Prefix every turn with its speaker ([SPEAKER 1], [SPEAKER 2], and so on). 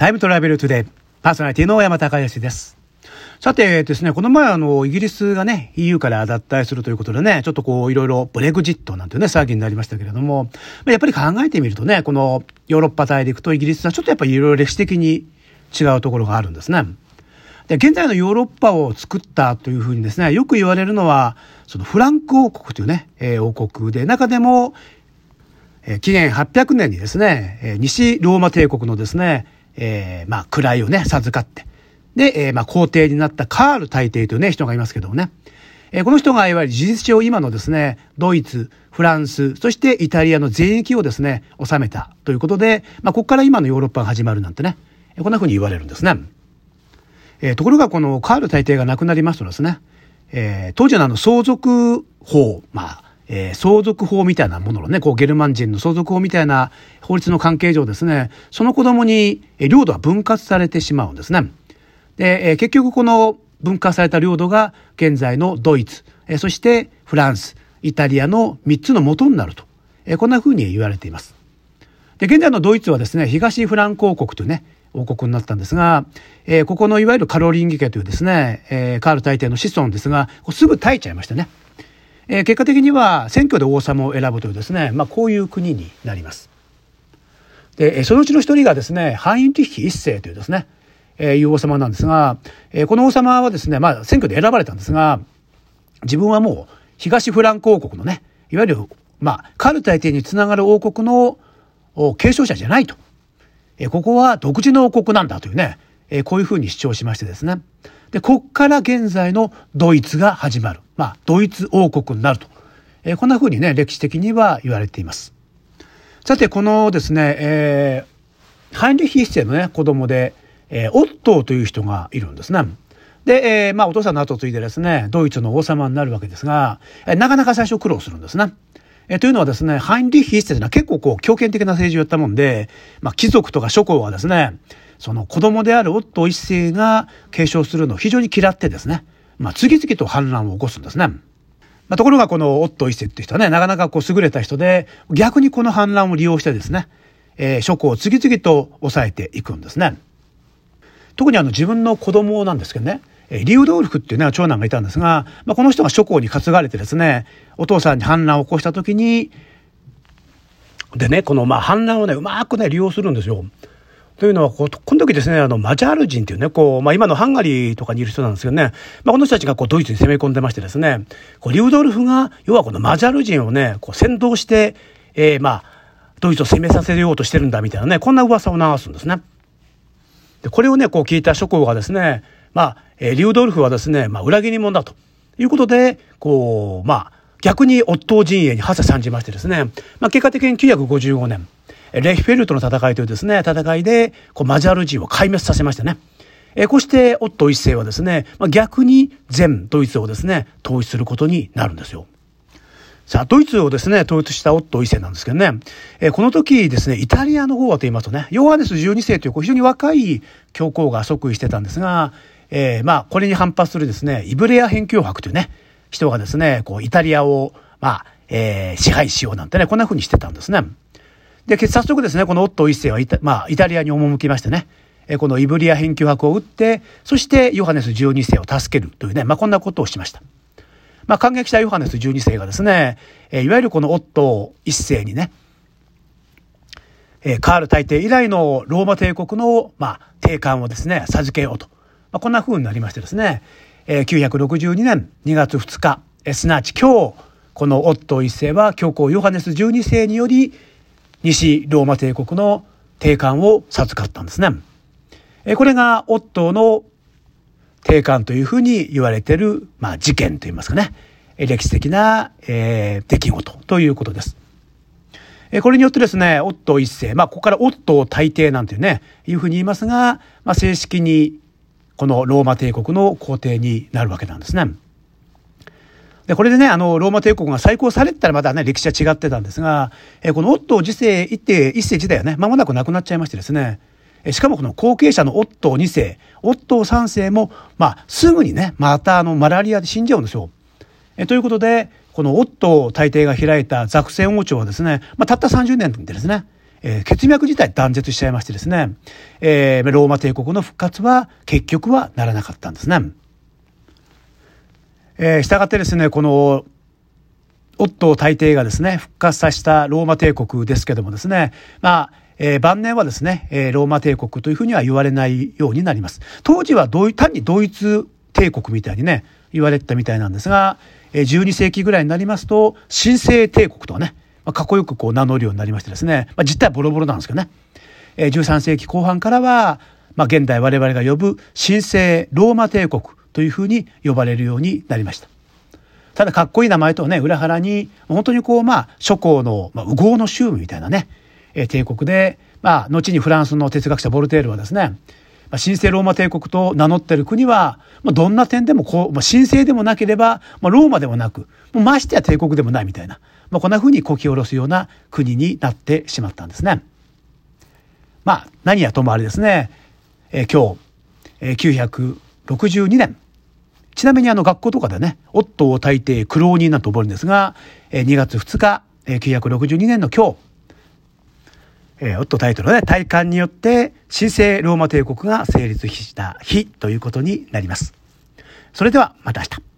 [SPEAKER 1] タイムトラベルトゥデイ、パーソナリティの山高義です。さてですね、この前あの、イギリスがね、EU から脱退するということでね、ちょっとこう、いろいろブレグジットなんていうね、騒ぎになりましたけれども、やっぱり考えてみるとね、このヨーロッパ大陸とイギリスはちょっとやっぱりいろいろ歴史的に違うところがあるんですね。で、現在のヨーロッパを作ったというふうにですね、よく言われるのは、そのフランク王国というね、えー、王国で、中でも、えー、紀元800年にですね、えー、西ローマ帝国のですね、えー、まあ、位をね、授かって、で、えー、まあ、皇帝になったカール大帝というね、人がいますけどもね。えー、この人がいわゆる事実上今のですね、ドイツ、フランス、そしてイタリアの全域をですね、治めたということで、まあ、ここから今のヨーロッパが始まるなんてね、こんな風に言われるんですね。えー、ところがこのカール大帝が亡くなりますとですね、えー、当時のあの相続法、まあ、えー、相続法みたいなもののね、こうゲルマン人の相続法みたいな法律の関係上ですね、その子供に領土は分割されてしまうんですね。で、えー、結局この分割された領土が現在のドイツ、えー、そしてフランス、イタリアの3つの元になると、えー、こんな風に言われています。で、現在のドイツはですね、東フランク王国というね、王国になったんですが、えー、ここのいわゆるカロリンギ家というですね、えー、カール大帝の子孫ですが、すぐ耐えちゃいましたね。えー、結果的には選挙で王様を選ぶというですね、まあ、こういう国になります。でそのうちの一人がですねハインリッヒ一世というですね、えー、いう王様なんですが、えー、この王様はですね、まあ、選挙で選ばれたんですが自分はもう東フランク王国のねいわゆる、まあ、カル大帝につながる王国の継承者じゃないと、えー、ここは独自の王国なんだというね、えー、こういうふうに主張しましてですねでここから現在のドイツが始まる。まあ、ドイツ王国になると。えー、こんな風にね、歴史的には言われています。さて、このですね、えー、ハインリヒ一世のね、子供で、えー、オットーという人がいるんですね。で、えー、まあ、お父さんの後を継いでですね、ドイツの王様になるわけですが、えー、なかなか最初苦労するんですね。え、というのはですね、ハインリヒ一世というのは結構こう、強権的な政治をやったもんで、まあ、貴族とか諸侯はですね、その子供であるオットー一世が継承するのを非常に嫌ってですね、まあ、次々と反乱を起こすんですね。まあ、ところがこのオットー一世っていう人はね、なかなかこう優れた人で、逆にこの反乱を利用してですね、えー、諸侯を次々と抑えていくんですね。特にあの自分の子供なんですけどね、リウドールフっていうね、長男がいたんですが、まあ、この人が諸侯に担がれてですね、お父さんに反乱を起こした時に、でね、このまあ反乱をね、うまくね、利用するんですよ。というのはこ、この時ですね、あの、マジャール人っていうね、こう、まあ今のハンガリーとかにいる人なんですけどね、まあこの人たちがこうドイツに攻め込んでましてですね、こうリウドルフが、要はこのマジャール人をね、こう先導して、えー、まあ、ドイツを攻めさせようとしてるんだみたいなね、こんな噂を流すんですね。で、これをね、こう聞いた諸侯がですね、まあ、えー、リウドルフはですね、まあ裏切り者だということで、こう、まあ、逆にオットー陣営に発さ参じましてですね、まあ結果的に955年、レヒフェルトの戦いというですね、戦いで、こう、マジャール人を壊滅させましたね。えこうして、オット一世はですね、まあ、逆に全ドイツをですね、統一することになるんですよ。さあ、ドイツをですね、統一したオット一世なんですけどね、えこの時ですね、イタリアの方はと言いますとね、ヨハネス12世という非常に若い教皇が即位してたんですが、えー、まあ、これに反発するですね、イブレア辺境伯というね、人がですね、こう、イタリアを、まあ、えー、支配しようなんてね、こんな風にしてたんですね。で、早速ですね、このオットー一世はイタ,、まあ、イタリアに赴きましてね、このイブリア返球博を打って、そしてヨハネス12世を助けるというね、まあ、こんなことをしました。まあ、感激したヨハネス12世がですね、いわゆるこのオットー一世にね、カール大帝以来のローマ帝国の、まあ、帝冠をですね、授けようと。まあ、こんな風になりましてですね、962年2月2日、すなわち今日、このオットー一世は教皇ヨハネス12世により、西ローマ帝国の帝冠を授かったんですね。これがオットーの帝冠というふうに言われている、まあ、事件といいますかね、歴史的な、えー、出来事ということです。これによってですね、オットー一世、まあ、ここからオットー大帝なんていうね、いうふうに言いますが、まあ、正式にこのローマ帝国の皇帝になるわけなんですね。で、これでね、あの、ローマ帝国が再興されてたらまだね、歴史は違ってたんですが、えこのオットー世一世、一世自体はね、間もなく亡くなっちゃいましてですね、えしかもこの後継者のオットー2世、オットー3世も、まあ、すぐにね、またあの、マラリアで死んじゃうんですよ。えということで、このオットー大帝が開いたザクセン王朝はですね、まあ、たった30年でですね、えー、血脈自体断絶しちゃいましてですね、えー、ローマ帝国の復活は結局はならなかったんですね。えー、従ってですね、この、オットー大帝がですね、復活させたローマ帝国ですけどもですね、まあ、えー、晩年はですね、えー、ローマ帝国というふうには言われないようになります。当時はどう単にドイツ帝国みたいにね、言われてたみたいなんですが、えー、12世紀ぐらいになりますと、神聖帝国とはね、まあ、かっこよくこう名乗るようになりましてですね、まあ、実態はボロボロなんですけどね、えー、13世紀後半からは、まあ、現代我々が呼ぶ神聖ローマ帝国というふうに呼ばれるようになりました。ただかっこいい名前とはね、裏腹に、本当にこう、まあ、諸侯の、まあ、右合の州みたいなね、えー、帝国で、まあ、後にフランスの哲学者ボルテールはですね、まあ、神聖ローマ帝国と名乗ってる国は、まあ、どんな点でもこう、まあ、神聖でもなければ、まあ、ローマでもなく、もうましてや帝国でもないみたいな、まあ、こんな風にこき下ろすような国になってしまったんですね。まあ、何やともあれですね、えー、今日、えー、62年、ちなみにあの学校とかでね、夫を大抵苦労人なんて覚えるんですが、2月2日、962年の今日、えー、オットタイトルはね体感によって神聖ローマ帝国が成立した日ということになります。それではまた明日。